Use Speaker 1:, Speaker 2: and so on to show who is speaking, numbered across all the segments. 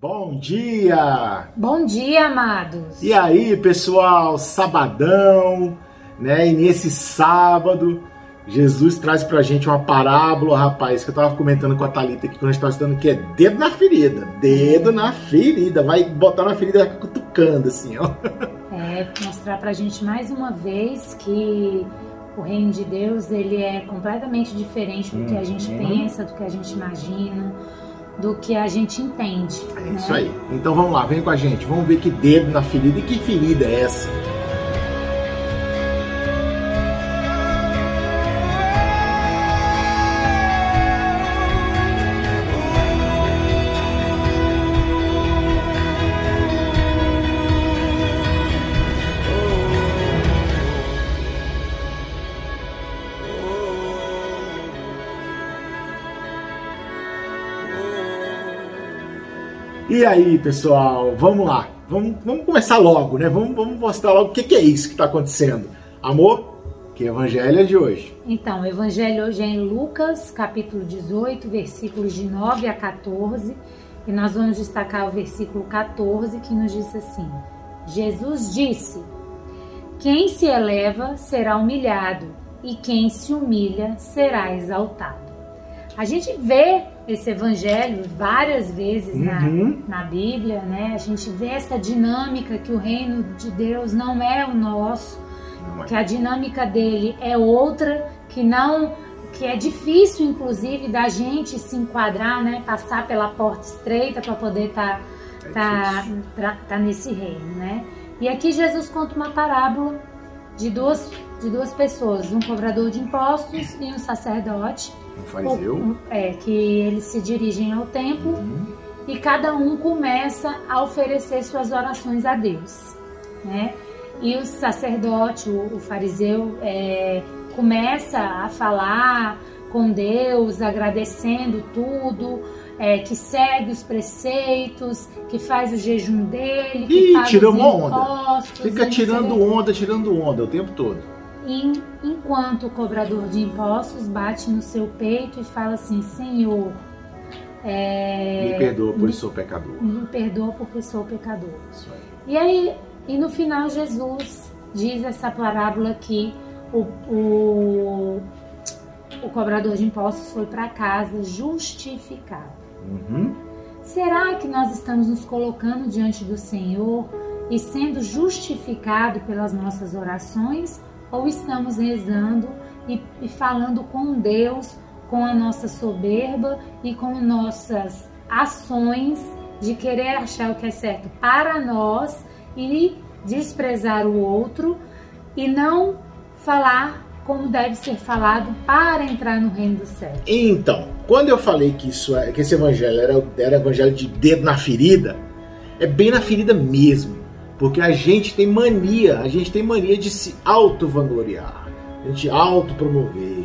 Speaker 1: Bom dia!
Speaker 2: Bom dia, amados!
Speaker 1: E aí, pessoal, sabadão, né? E nesse sábado, Jesus traz pra gente uma parábola, rapaz, que eu tava comentando com a Thalita aqui quando a gente tava estudando, que é dedo na ferida. Dedo na ferida. Vai botar na ferida vai cutucando, assim, ó.
Speaker 2: É, mostrar pra gente mais uma vez que o reino de Deus, ele é completamente diferente do que a gente
Speaker 1: Uhum.
Speaker 2: pensa, do que a gente imagina, do que a gente entende.
Speaker 1: É
Speaker 2: né?
Speaker 1: isso aí. Então vamos lá, vem com a gente. Vamos ver que dedo na ferida. E que ferida é essa? E aí, pessoal, vamos lá. Vamos, vamos começar logo, né? Vamos, vamos mostrar logo o que, que é isso que está acontecendo. Amor, que evangelho é de hoje?
Speaker 2: Então, o evangelho hoje é em Lucas, capítulo 18, versículos de 9 a 14, e nós vamos destacar o versículo 14 que nos diz assim: Jesus disse: Quem se eleva será humilhado, e quem se humilha será exaltado. A gente vê esse evangelho várias vezes na,
Speaker 1: Uhum.
Speaker 2: na Bíblia, né? A gente vê essa dinâmica que o reino de Deus não é o nosso,
Speaker 1: é?
Speaker 2: que a dinâmica dele é outra, que não que é difícil inclusive da gente se enquadrar, né, passar pela porta estreita para poder estar
Speaker 1: É
Speaker 2: tá,
Speaker 1: difícil.
Speaker 2: tá, tá nesse reino, né? E aqui Jesus conta uma parábola de duas de duas pessoas, um cobrador de impostos e um sacerdote,
Speaker 1: Um fariseu.
Speaker 2: é, que eles se dirigem ao templo
Speaker 1: Uhum.
Speaker 2: e cada um começa a oferecer suas orações a Deus, né? E o sacerdote, o, o fariseu, é, começa a falar com Deus, agradecendo tudo, é, que segue os preceitos, que faz o jejum dele, que
Speaker 1: Ih, tirou
Speaker 2: os
Speaker 1: uma onda. Fica
Speaker 2: sei
Speaker 1: tirando onda, tirando onda o tempo todo.
Speaker 2: Enquanto o cobrador de impostos bate no seu peito e fala assim, Senhor, é,
Speaker 1: Me perdoa, pois sou pecador.
Speaker 2: me perdoa porque sou pecador.
Speaker 1: Aí.
Speaker 2: E aí, e no final Jesus diz essa parábola que o, o, o cobrador de impostos foi para casa justificado.
Speaker 1: Uhum.
Speaker 2: Será que nós estamos nos colocando diante do Senhor e sendo justificado pelas nossas orações? Ou estamos rezando e, e falando com Deus com a nossa soberba e com nossas ações de querer achar o que é certo para nós e desprezar o outro e não falar como deve ser falado para entrar no reino do céu?
Speaker 1: Então, quando eu falei que isso é, que esse evangelho era, era evangelho de dedo na ferida, é bem na ferida mesmo. Porque a gente tem mania, a gente tem mania de se auto-vangloriar, a gente auto-promover.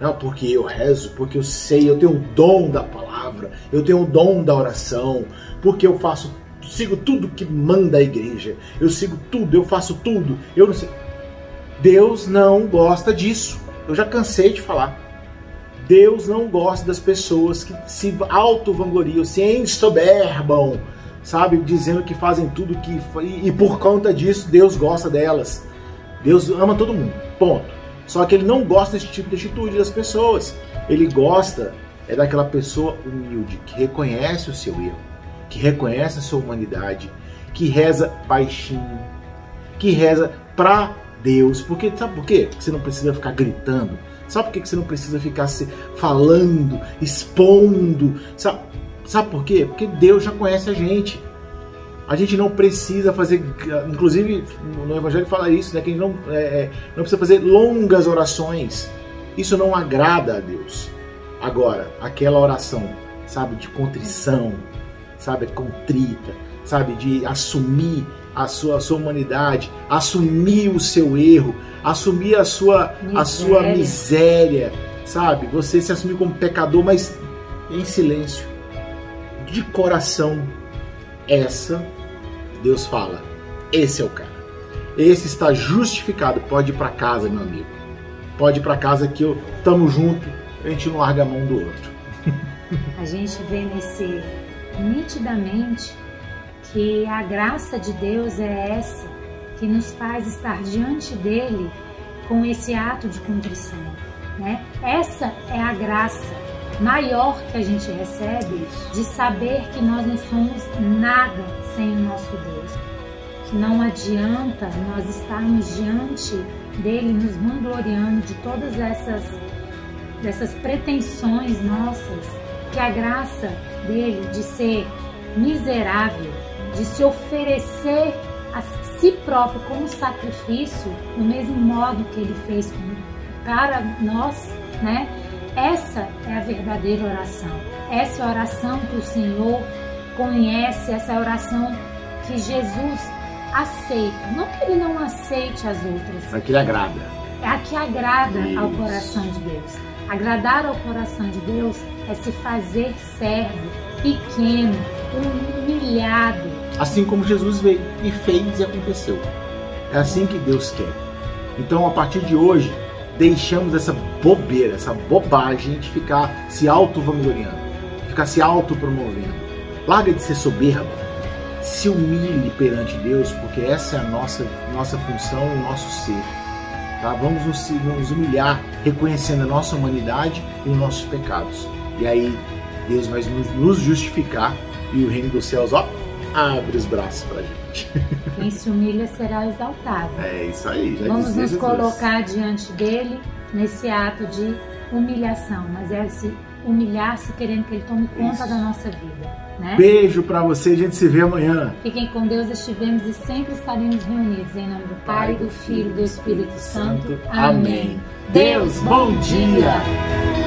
Speaker 1: Não, porque eu rezo, porque eu sei, eu tenho o dom da palavra, eu tenho o dom da oração, porque eu faço, sigo tudo que manda a igreja, eu sigo tudo, eu faço tudo, eu não sei. Deus não gosta disso. Eu já cansei de falar. Deus não gosta das pessoas que se auto-vangloriam, se ensoberbam, sabe? Dizendo que fazem tudo que. E, e por conta disso, Deus gosta delas. Deus ama todo mundo. Ponto. Só que ele não gosta desse tipo de atitude das pessoas. Ele gosta é daquela pessoa humilde, que reconhece o seu erro, que reconhece a sua humanidade, que reza baixinho, que reza pra Deus. Porque sabe por quê? Você não precisa ficar gritando. Sabe por que você não precisa ficar se falando, expondo? Sabe, sabe por quê? Porque Deus já conhece a gente. A gente não precisa fazer, inclusive no Evangelho fala isso, né? Que a gente não, é, é, não precisa fazer longas orações. Isso não agrada a Deus. Agora, aquela oração, sabe, de contrição, sabe, contrita, sabe, de assumir a sua, a sua humanidade, assumir o seu erro, assumir a sua, a sua
Speaker 2: Miséria.
Speaker 1: miséria, sabe? Você se assumir como pecador, mas em silêncio, de coração. Essa, Deus fala, esse é o cara. Esse está justificado. Pode ir para casa, meu amigo. Pode ir para casa que eu tamo junto. A gente não larga a mão do outro.
Speaker 2: A gente vê nesse, nitidamente que a graça de Deus é essa que nos faz estar diante dele com esse ato de contrição. Né? Essa é a graça maior que a gente recebe de saber que nós não somos nada sem o nosso Deus. Que não adianta nós estarmos diante dele nos vangloriando de todas essas, dessas pretensões nossas, que a graça dele de ser miserável, de se oferecer a si próprio como sacrifício, do mesmo modo que ele fez para nós, né? Essa é a verdadeira oração. Essa é a oração que o Senhor conhece, essa é a oração que Jesus aceita. Não que ele não aceite as outras.
Speaker 1: É que ele agrada.
Speaker 2: É a que agrada Isso. ao coração de Deus. Agradar ao coração de Deus é se fazer servo, pequeno, humilhado.
Speaker 1: Assim como Jesus veio e fez e aconteceu. É assim que Deus quer. Então, a partir de hoje, deixamos essa bobeira, essa bobagem de ficar se auto-vangloriando, ficar se auto-promovendo. Larga de ser soberba, se humilhe perante Deus, porque essa é a nossa, nossa função, o nosso ser. Tá? Vamos nos, nos humilhar, reconhecendo a nossa humanidade e os nossos pecados. E aí Deus vai nos justificar e o reino dos céus, ó, abre os braços pra gente.
Speaker 2: Quem se humilha será exaltado.
Speaker 1: É isso aí.
Speaker 2: Vamos nos colocar diante dele nesse ato de humilhação, mas é se humilhar-se querendo que ele tome conta isso. da nossa vida. Né?
Speaker 1: Beijo para você, a gente se vê amanhã.
Speaker 2: Fiquem com Deus, estivemos e sempre estaremos reunidos. Em nome do Pai, do Filho e do Espírito. Santo. Amém.
Speaker 1: Deus, bom dia.